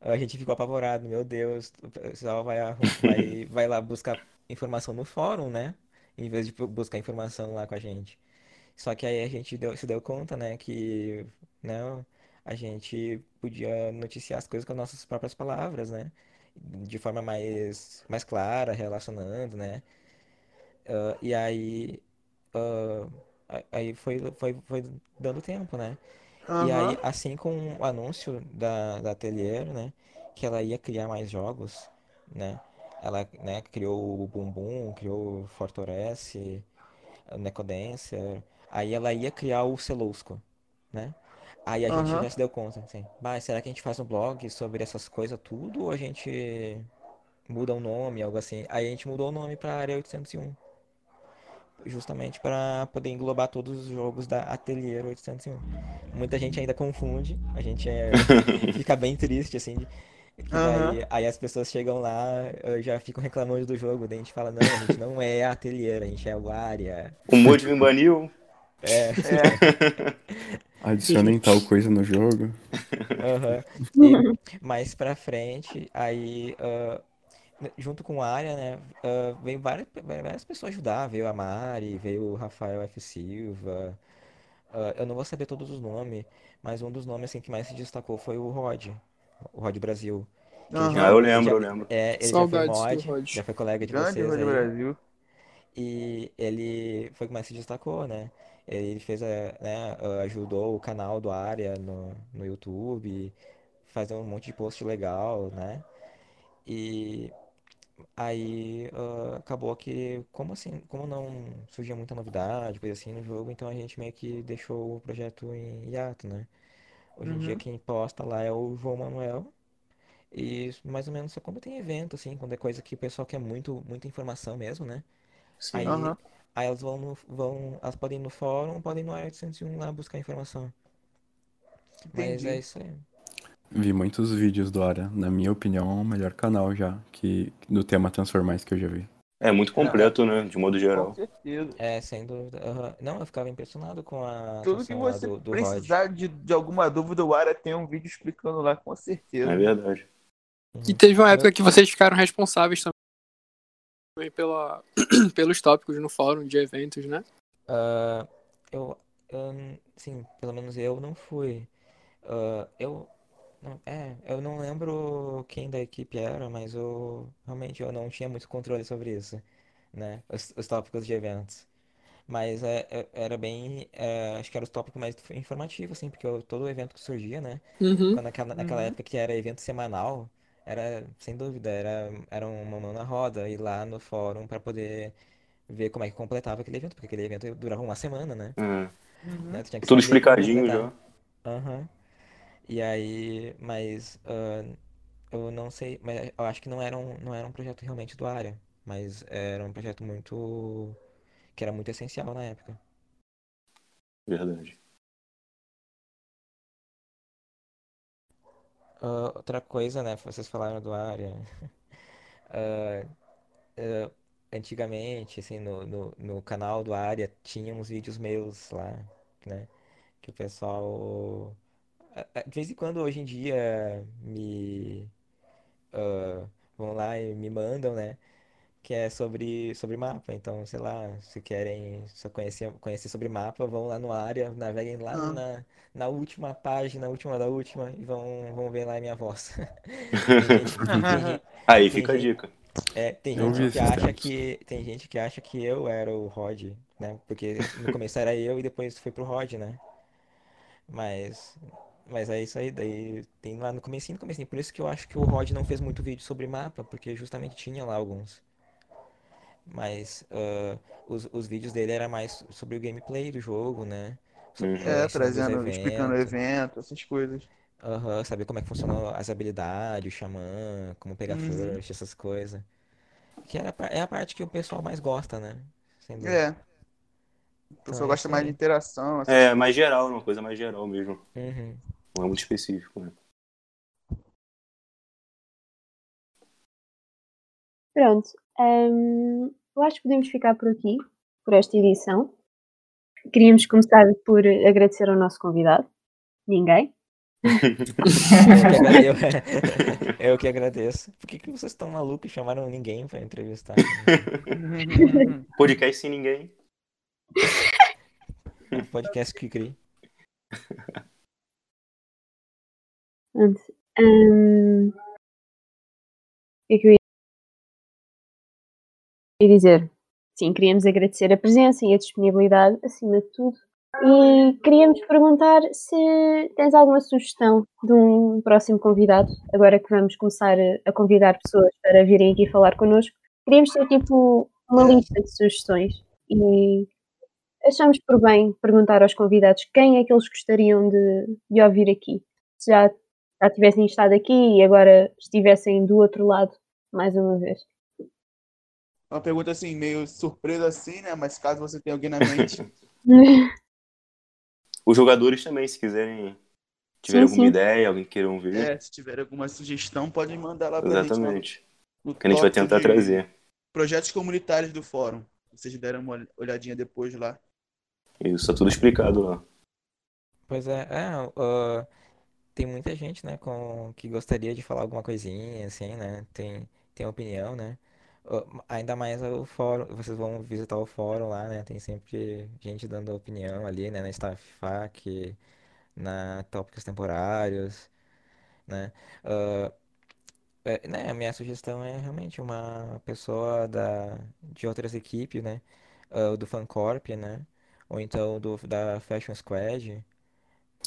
Speaker 2: A gente ficou apavorado, meu Deus, o pessoal vai, arrum- vai, vai lá buscar informação no fórum, né? Em vez de bu- buscar informação lá com a gente. Só que aí a gente deu- se deu conta, né, que, né, a gente podia noticiar as coisas com as nossas próprias palavras, né? De forma mais, mais clara, relacionando, né? Ah, e aí, a- aí foi, foi, foi dando tempo, né? E aí, assim com o anúncio da, da Atelier, né, que ela ia criar mais jogos, né, ela, né, criou o Boom, criou o Fortorese, o Necodancer, aí ela ia criar o Celousco, né? Aí a gente já se deu conta, assim, mas será que a gente faz um blog sobre essas coisas tudo ou a gente muda o nome, algo assim? Aí a gente mudou o nome para Área 801 justamente para poder englobar todos os jogos da Atelier 801. Muita gente ainda confunde, a gente é, fica bem triste, assim, de- que
Speaker 3: Aham.
Speaker 2: daí aí as pessoas chegam lá, já ficam reclamando do jogo, daí a gente fala, não, a gente não é a Atelier, a gente é o Área.
Speaker 8: O Mood me baniu.
Speaker 2: É,
Speaker 3: É,
Speaker 5: Adicionem tal coisa no jogo.
Speaker 2: aham. E mais pra frente, aí, ah, junto com o Área, né, ah, veio várias, várias pessoas ajudar, veio a Mari, veio o Rafael F. Silva, Ah, eu não vou saber todos os nomes, mas um dos nomes assim que mais se destacou foi o Rod, o Rod Brasil,
Speaker 8: Ah,
Speaker 2: já,
Speaker 8: eu lembro,
Speaker 2: já,
Speaker 8: eu lembro.
Speaker 2: é, ele já foi
Speaker 4: Saudades do
Speaker 2: mod,
Speaker 4: Rod.
Speaker 2: já foi colega de
Speaker 3: Grande
Speaker 2: vocês
Speaker 3: Rod
Speaker 2: aí,
Speaker 3: Brasil.
Speaker 2: e ele foi o que mais se destacou, né? Ele fez, a- né, ajudou o canal do Área no, no YouTube, fazer um monte de post legal, né? E Aí ah, acabou que, como assim, como não surgia muita novidade, coisa assim no jogo, então a gente meio que deixou o projeto em hiato, né? Hoje em dia
Speaker 3: Uhum,
Speaker 2: quem posta lá é o João Manuel e mais ou menos só quando tem evento, assim, quando é coisa que o pessoal quer muito, muita informação mesmo, né?
Speaker 4: Sim.
Speaker 2: Aí,
Speaker 3: aham.
Speaker 2: aí elas vão no, vão, elas podem ir no fórum, podem ir no Área 801 lá buscar informação. Mas é
Speaker 3: Entendi.
Speaker 2: isso aí.
Speaker 5: Vi muitos vídeos do Ara. Na minha opinião, é o melhor canal já que do tema Transformais que eu já vi.
Speaker 8: É muito
Speaker 2: Não, é,
Speaker 8: completo, né? De modo
Speaker 3: Com
Speaker 8: geral.
Speaker 3: certeza.
Speaker 2: é sem dúvida. aham. Não, eu ficava impressionado com a
Speaker 3: Tudo que você
Speaker 2: do, do
Speaker 3: precisar de, de alguma dúvida, o Ara tem um vídeo explicando lá, com
Speaker 8: É
Speaker 3: certeza.
Speaker 8: verdade.
Speaker 4: E
Speaker 2: Uhum.
Speaker 4: teve uma época que vocês ficaram responsáveis também pela, pelos tópicos no fórum de eventos, né?
Speaker 2: ah, eu, n- sim, pelo menos eu não fui. Ah, eu, não- é, eu não lembro quem da equipe era, mas eu realmente eu não tinha muito controle sobre isso, né? Os, os tópicos de eventos. Mas é, é- era bem, é, acho que era os tópicos mais informativos, assim, porque eu- todo evento que surgia, né?
Speaker 4: Uhum.
Speaker 2: Quando naquela, naquela
Speaker 3: Uhum.
Speaker 2: época que era evento semanal, era, sem dúvida, era, era uma mão na roda, ir lá no fórum para poder ver como é que completava aquele evento, porque aquele evento durava uma semana, né?
Speaker 8: É.
Speaker 3: Uhum.
Speaker 2: Né? Tu tinha que
Speaker 8: Tudo
Speaker 2: saber como
Speaker 8: explicadinho
Speaker 2: completar.
Speaker 8: já.
Speaker 2: Aham. E aí, mas ah, eu não sei, mas eu acho que não era um, não era um projeto realmente do área, mas era um projeto muito, que era muito essencial na época.
Speaker 8: Verdade.
Speaker 2: Ah, outra coisa, né, vocês falaram do área. Ah, ah, antigamente, assim, no, no, no canal do área tinha uns vídeos meus lá, né, que o pessoal, de vez em quando, hoje em dia, me ah, vão lá e me mandam, né? Que é sobre, sobre mapa. Então, sei lá, se querem só conhecer, conhecer sobre mapa, vão lá no área, naveguem lá
Speaker 3: Ah.
Speaker 2: na, na última página, última da última, e vão, vão ver lá a minha voz. Tem gente, tem gente,
Speaker 8: Aí
Speaker 2: tem
Speaker 8: fica a
Speaker 2: gente,
Speaker 8: dica.
Speaker 2: é, tem
Speaker 5: Eu
Speaker 2: gente
Speaker 5: vi
Speaker 2: que
Speaker 5: esses
Speaker 2: acha
Speaker 5: tempos.
Speaker 2: que, tem gente que acha que eu era o Rod, né? Porque no começo era eu e depois foi pro Rod, né? Mas, mas é isso aí, daí tem lá no comecinho, no comecinho. Por isso que eu acho que o Rod não fez muito vídeo sobre mapa, porque justamente tinha lá alguns. Mas ah, os, os vídeos dele era mais sobre o gameplay do jogo, né? So-
Speaker 8: Uhum.
Speaker 3: É, trazendo, explicando o
Speaker 2: eventos.
Speaker 3: evento, essas coisas.
Speaker 2: Aham, saber como é que funcionam as habilidades, o xamã, como pegar
Speaker 3: Uhum.
Speaker 2: first, essas coisas. Que era, é a parte que o pessoal mais gosta, né? Sem dúvida.
Speaker 3: É. O
Speaker 2: Então
Speaker 3: pessoal
Speaker 2: é
Speaker 3: gosta
Speaker 2: isso
Speaker 3: mais de interação. essas
Speaker 8: É, mais geral, uma coisa mais geral mesmo.
Speaker 2: Uhum.
Speaker 8: Não é muito específico, né?
Speaker 1: Pronto. hum, eu acho que podemos ficar por aqui, por esta edição. Queríamos começar por agradecer ao nosso convidado. Ninguém.
Speaker 2: Eu que, eu, eu que agradeço. Por que, que vocês estão malucos e chamaram ninguém pra entrevistar?
Speaker 8: Podcast sem ninguém.
Speaker 2: Um podcast que cria.
Speaker 1: Pronto. Que é que eu ia dizer? Sim, queríamos agradecer a presença e a disponibilidade, acima de tudo. E queríamos perguntar se tens alguma sugestão de um próximo convidado, agora que vamos começar a convidar pessoas para virem aqui falar connosco. Queríamos ter tipo uma lista de sugestões e achamos por bem perguntar aos convidados quem é que eles gostariam de, de ouvir aqui. Já já tivessem estado aqui e agora estivessem do outro lado mais uma vez.
Speaker 3: Uma pergunta assim, meio surpresa assim, né? Mas caso você tenha alguém na mente.
Speaker 8: Os jogadores também, se quiserem, tiverem
Speaker 1: Sim,
Speaker 8: alguma
Speaker 1: sim.
Speaker 8: ideia, alguém queira ouvir.
Speaker 3: é, se tiver alguma sugestão, pode mandar lá pra gente.
Speaker 8: Exatamente.
Speaker 3: No, no
Speaker 8: Que a gente vai tentar trazer.
Speaker 3: Projetos comunitários do fórum. Vocês deram uma olhadinha depois lá.
Speaker 8: Isso, tá tudo explicado lá.
Speaker 2: Pois é, é, ah, tem muita gente, né, com, que gostaria de falar alguma coisinha, assim, né, tem, tem opinião, né, ainda mais o fórum, vocês vão visitar o fórum lá, né, tem sempre gente dando opinião ali, né, na Staff FAQ, na tópicos temporários, né, Ah, é, né, a minha sugestão é realmente uma pessoa da, de outras equipes, né, ah, do Fancorp, né, ou então do, da Fashion Squad,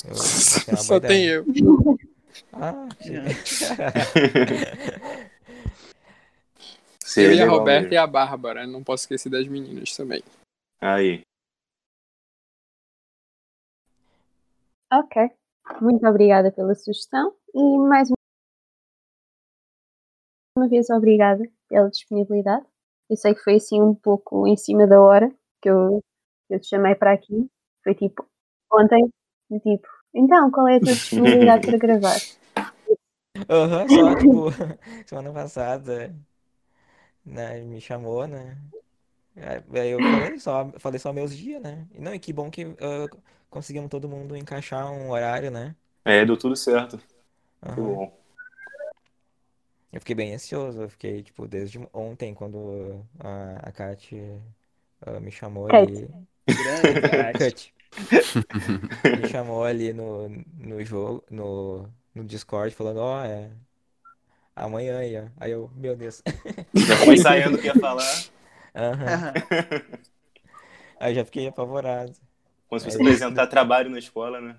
Speaker 2: eu
Speaker 4: Só tem eu.
Speaker 2: Ah,
Speaker 4: eu e a Roberta
Speaker 8: mesmo.
Speaker 4: e a Bárbara. Não posso esquecer das meninas também.
Speaker 8: Aí.
Speaker 1: Ok. Muito obrigada pela sugestão e mais uma vez obrigada pela disponibilidade. Eu sei que foi assim um pouco em cima da hora que eu, que eu te chamei para aqui. Foi tipo ontem, do tipo, então qual é a tua disponibilidade para gravar?
Speaker 2: Aham, só, tipo, semana passada, né, me chamou, né? Aí eu falei só, falei só meus dias, né? E não, e que bom que ah, conseguimos todo mundo encaixar um horário, né?
Speaker 8: É, deu tudo certo. Que
Speaker 2: Aham.
Speaker 8: bom.
Speaker 2: Eu fiquei bem ansioso, eu fiquei, tipo, desde ontem, quando a, a Kat ah, me chamou
Speaker 1: Kate.
Speaker 2: ali.
Speaker 3: Grande.
Speaker 2: Kat. Me chamou ali no, no jogo, no, no Discord, falando, ó, é amanhã aí, ó. Aí eu, meu Deus.
Speaker 8: Já foi ensaiando o que ia falar.
Speaker 2: Aham. Aí já fiquei apavorado.
Speaker 8: Quando você
Speaker 2: Aí-
Speaker 8: apresentar trabalho na escola, né?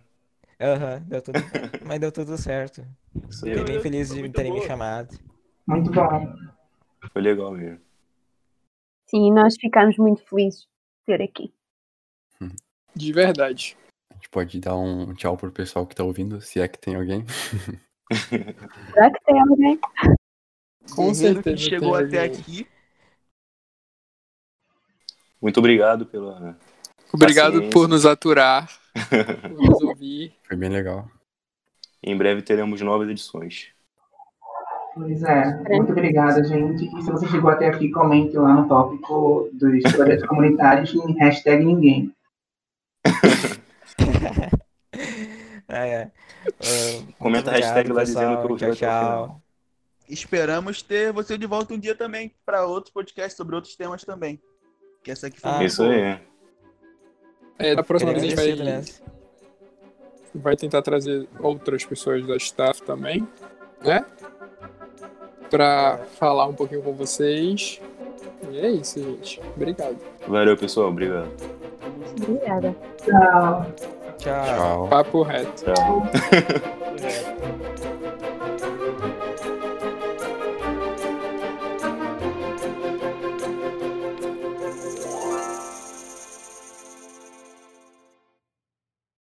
Speaker 2: Aham, deu tudo, mas deu tudo certo.
Speaker 8: Isso
Speaker 2: Fiquei bem feliz de terem me chamado.
Speaker 7: Muito bom.
Speaker 8: Foi legal mesmo.
Speaker 1: Sim, nós ficámos muito felizes de ter aqui.
Speaker 4: De verdade.
Speaker 5: A gente pode dar um tchau pro pessoal que tá ouvindo, se é que tem alguém.
Speaker 1: Será que tem alguém?
Speaker 4: Com certeza
Speaker 3: que chegou até
Speaker 4: alguém.
Speaker 3: aqui.
Speaker 8: Muito obrigado pela.
Speaker 4: Obrigado
Speaker 8: Paciência.
Speaker 4: por nos aturar, por nos ouvir.
Speaker 5: Foi bem legal.
Speaker 8: Em breve teremos novas edições.
Speaker 7: Pois é, muito obrigada, gente. E se você chegou até aqui, comente lá no tópico dos projetos comunitários em hashtag ninguém.
Speaker 2: É. Muito
Speaker 8: Comenta a hashtag
Speaker 2: obrigado,
Speaker 8: lá dizendo que eu
Speaker 2: Tchau, tchau.
Speaker 8: final.
Speaker 3: Esperamos ter você de volta um dia também para outros podcasts sobre outros temas também. Que essa aqui foi
Speaker 2: Ah,
Speaker 8: Isso
Speaker 3: boa.
Speaker 8: aí.
Speaker 4: É, da próxima vez a gente vai, vai tentar trazer outras pessoas da staff também, né? Pra falar um pouquinho com vocês. E é isso, gente. Obrigado.
Speaker 8: Valeu, pessoal. Obrigado.
Speaker 1: Obrigada.
Speaker 7: Tchau.
Speaker 2: Tchau.
Speaker 5: Tchau.
Speaker 4: Papo reto.
Speaker 8: Tchau.